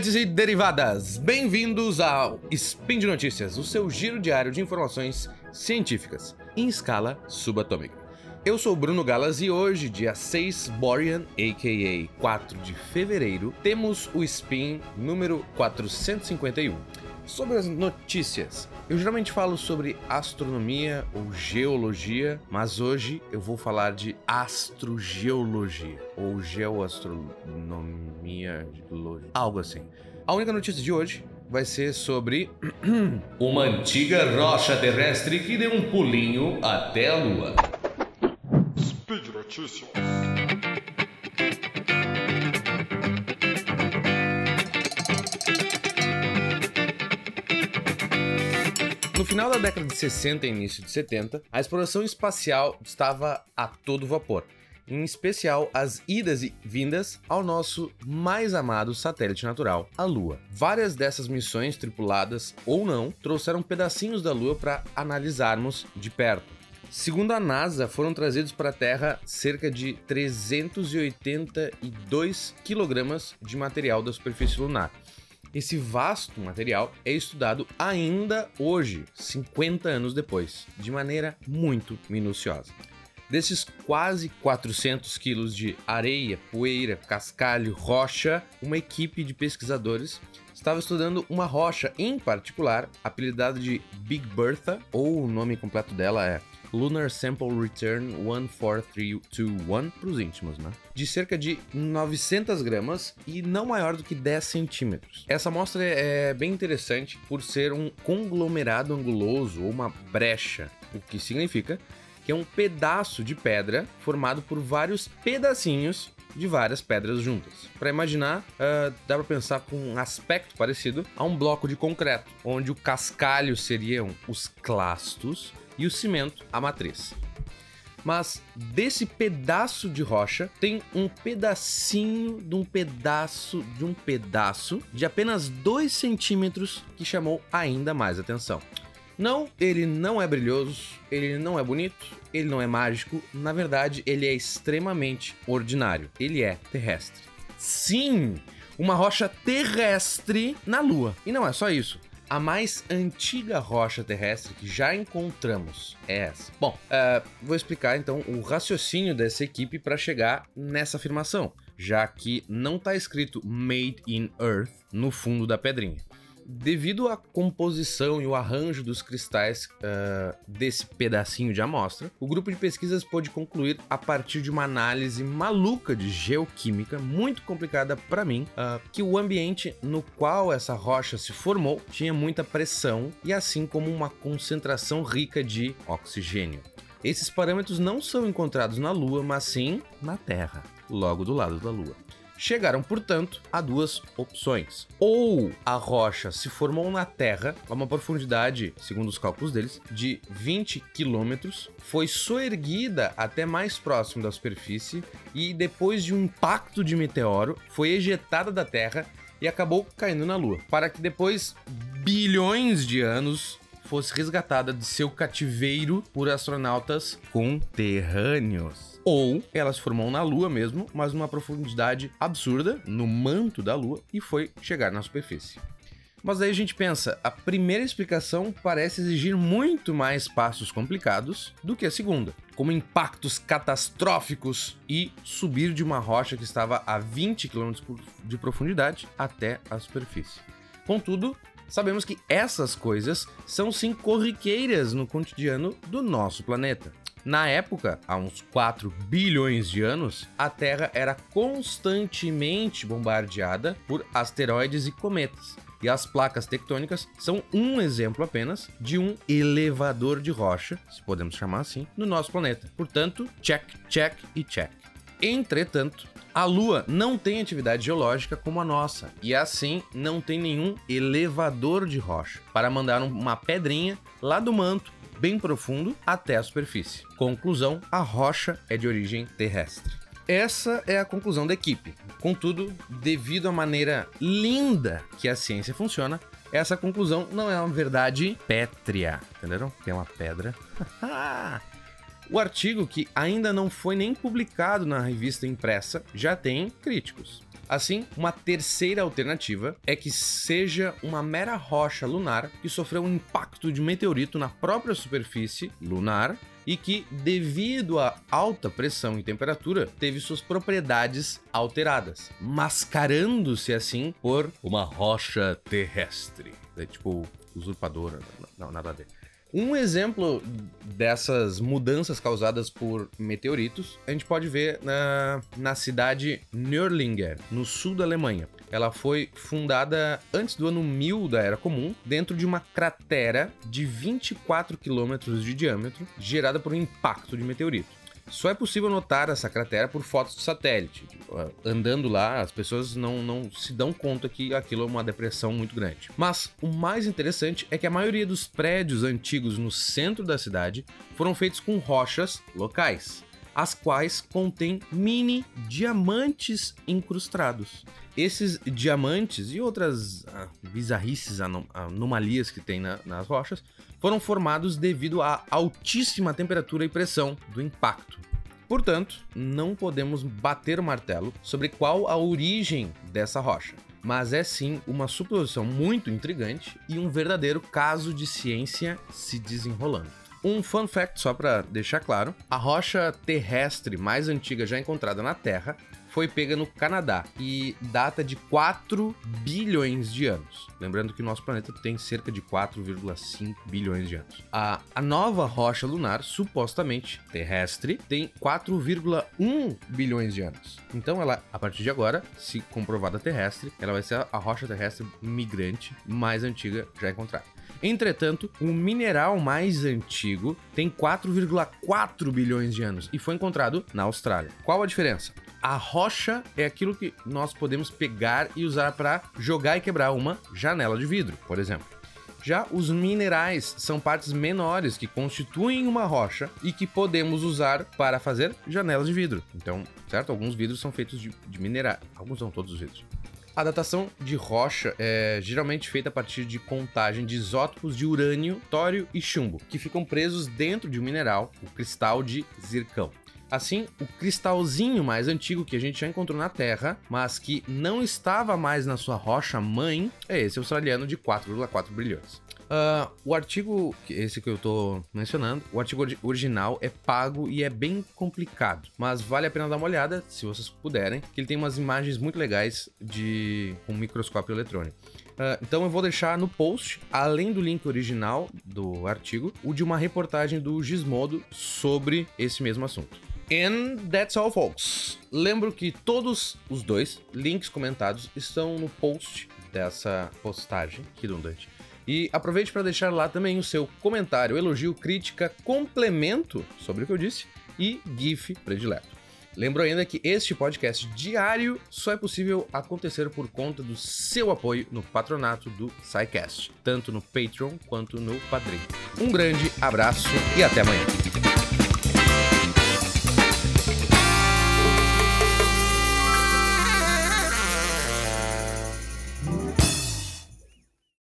derivantes e derivadas, bem-vindos ao Spin de Notícias, o seu giro diário de informações científicas em escala subatômica. Eu sou Bruno Galas e hoje, dia 6 Borean, aka 4 de fevereiro, temos o Spin número 451. Sobre as notícias, eu geralmente falo sobre astronomia ou geologia, mas hoje eu vou falar de astrogeologia ou geoastronomia, algo assim. A única notícia de hoje vai ser sobre uma antiga rocha terrestre que deu um pulinho até a Lua. Speed Notícias. Final da década de 60 e início de 70, a exploração espacial estava a todo vapor, em especial as idas e vindas ao nosso mais amado satélite natural, a Lua. Várias dessas missões, tripuladas ou não, trouxeram pedacinhos da Lua para analisarmos de perto. Segundo a NASA, foram trazidos para a Terra cerca de 382 quilogramas de material da superfície lunar. Esse vasto material é estudado ainda hoje, 50 anos depois, de maneira muito minuciosa. Desses quase 400 quilos de areia, poeira, cascalho, rocha, uma equipe de pesquisadores estava estudando uma rocha em particular, apelidada de Big Bertha, ou o nome completo dela é Lunar Sample Return 14321 para os íntimos, né? De cerca de 900 gramas e não maior do que 10 centímetros. Essa amostra é bem interessante por ser um conglomerado anguloso ou uma brecha, o que significa que é um pedaço de pedra formado por vários pedacinhos de várias pedras juntas. Para imaginar, uh, dá para pensar com um aspecto parecido a um bloco de concreto, onde o cascalho seriam os clastos e o cimento a matriz. Mas desse pedaço de rocha tem um pedacinho de um pedaço de um pedaço de apenas 2 centímetros que chamou ainda mais atenção. Não, ele não é brilhoso, ele não é bonito, ele não é mágico, na verdade, ele é extremamente ordinário. Ele é terrestre. Sim, uma rocha terrestre na Lua. E não é só isso. A mais antiga rocha terrestre que já encontramos é essa. Bom, uh, vou explicar então o raciocínio dessa equipe para chegar nessa afirmação, já que não está escrito Made in Earth no fundo da pedrinha. Devido à composição e o arranjo dos cristais uh, desse pedacinho de amostra, o grupo de pesquisas pôde concluir a partir de uma análise maluca de geoquímica, muito complicada para mim, uh, que o ambiente no qual essa rocha se formou tinha muita pressão e assim como uma concentração rica de oxigênio. Esses parâmetros não são encontrados na Lua, mas sim na Terra, logo do lado da Lua. Chegaram, portanto, a duas opções. Ou a rocha se formou na Terra a uma profundidade, segundo os cálculos deles, de 20 quilômetros, foi soerguida até mais próximo da superfície e, depois de um impacto de meteoro, foi ejetada da Terra e acabou caindo na Lua, para que depois, bilhões de anos, fosse resgatada de seu cativeiro por astronautas conterrâneos. Ou ela se formou na Lua mesmo, mas numa profundidade absurda, no manto da Lua, e foi chegar na superfície. Mas aí a gente pensa, a primeira explicação parece exigir muito mais passos complicados do que a segunda, como impactos catastróficos e subir de uma rocha que estava a 20 km de profundidade até a superfície. Contudo, sabemos que essas coisas são sim corriqueiras no cotidiano do nosso planeta. Na época, há uns 4 bilhões de anos, a Terra era constantemente bombardeada por asteroides e cometas. E as placas tectônicas são um exemplo apenas de um elevador de rocha, se podemos chamar assim, no nosso planeta. Portanto, check, check e check. Entretanto, a Lua não tem atividade geológica como a nossa, e assim não tem nenhum elevador de rocha para mandar uma pedrinha lá do manto bem profundo até a superfície. Conclusão: a rocha é de origem terrestre. Essa é a conclusão da equipe. Contudo, devido à maneira linda que a ciência funciona, essa conclusão não é uma verdade pétrea. Entenderam? Tem uma pedra. o artigo, que ainda não foi nem publicado na revista impressa, já tem críticos. Assim, uma terceira alternativa é que seja uma mera rocha lunar que sofreu um impacto de meteorito na própria superfície lunar e que, devido à alta pressão e temperatura, teve suas propriedades alteradas, mascarando-se assim por uma rocha terrestre. É tipo usurpadora, não, nada a ver. Um exemplo dessas mudanças causadas por meteoritos a gente pode ver na, na cidade Nürlinger, no sul da Alemanha. Ela foi fundada antes do ano 1000 da Era Comum, dentro de uma cratera de 24 quilômetros de diâmetro, gerada por um impacto de meteorito. Só é possível notar essa cratera por fotos de satélite. Andando lá, as pessoas não, não se dão conta que aquilo é uma depressão muito grande. Mas o mais interessante é que a maioria dos prédios antigos no centro da cidade foram feitos com rochas locais, as quais contêm mini diamantes incrustados. Esses diamantes e outras ah, bizarrices, anom anomalias que tem na, nas rochas foram formados devido à altíssima temperatura e pressão do impacto. Portanto, não podemos bater o martelo sobre qual a origem dessa rocha, mas é sim uma suposição muito intrigante e um verdadeiro caso de ciência se desenrolando. Um fun fact só para deixar claro: a rocha terrestre mais antiga já encontrada na Terra foi pega no Canadá e data de 4 bilhões de anos. Lembrando que o nosso planeta tem cerca de 4,5 bilhões de anos. A, a nova rocha lunar, supostamente terrestre, tem 4,1 bilhões de anos. Então, ela, a partir de agora, se comprovada terrestre, ela vai ser a, a rocha terrestre migrante mais antiga já encontrada. Entretanto, o mineral mais antigo tem 4,4 bilhões de anos e foi encontrado na Austrália. Qual a diferença? A rocha é aquilo que nós podemos pegar e usar para jogar e quebrar uma janela de vidro, por exemplo. Já os minerais são partes menores que constituem uma rocha e que podemos usar para fazer janelas de vidro. Então, certo? Alguns vidros são feitos de, de minerais. Alguns são todos os vidros. A datação de rocha é geralmente feita a partir de contagem de isótopos de urânio, tório e chumbo, que ficam presos dentro de um mineral, o cristal de zircão. Assim, o cristalzinho mais antigo que a gente já encontrou na Terra, mas que não estava mais na sua rocha mãe, é esse australiano de 4,4 bilhões. Uh, o artigo, esse que eu tô mencionando, o artigo original é pago e é bem complicado, mas vale a pena dar uma olhada, se vocês puderem, que ele tem umas imagens muito legais de um microscópio eletrônico. Uh, então eu vou deixar no post, além do link original do artigo, o de uma reportagem do Gizmodo sobre esse mesmo assunto. And that's all, folks. Lembro que todos os dois links comentados estão no post dessa postagem, redundante. E aproveite para deixar lá também o seu comentário, elogio, crítica, complemento sobre o que eu disse e GIF predileto. Lembro ainda que este podcast diário só é possível acontecer por conta do seu apoio no patronato do SciCast, tanto no Patreon quanto no Padrim. Um grande abraço e até amanhã.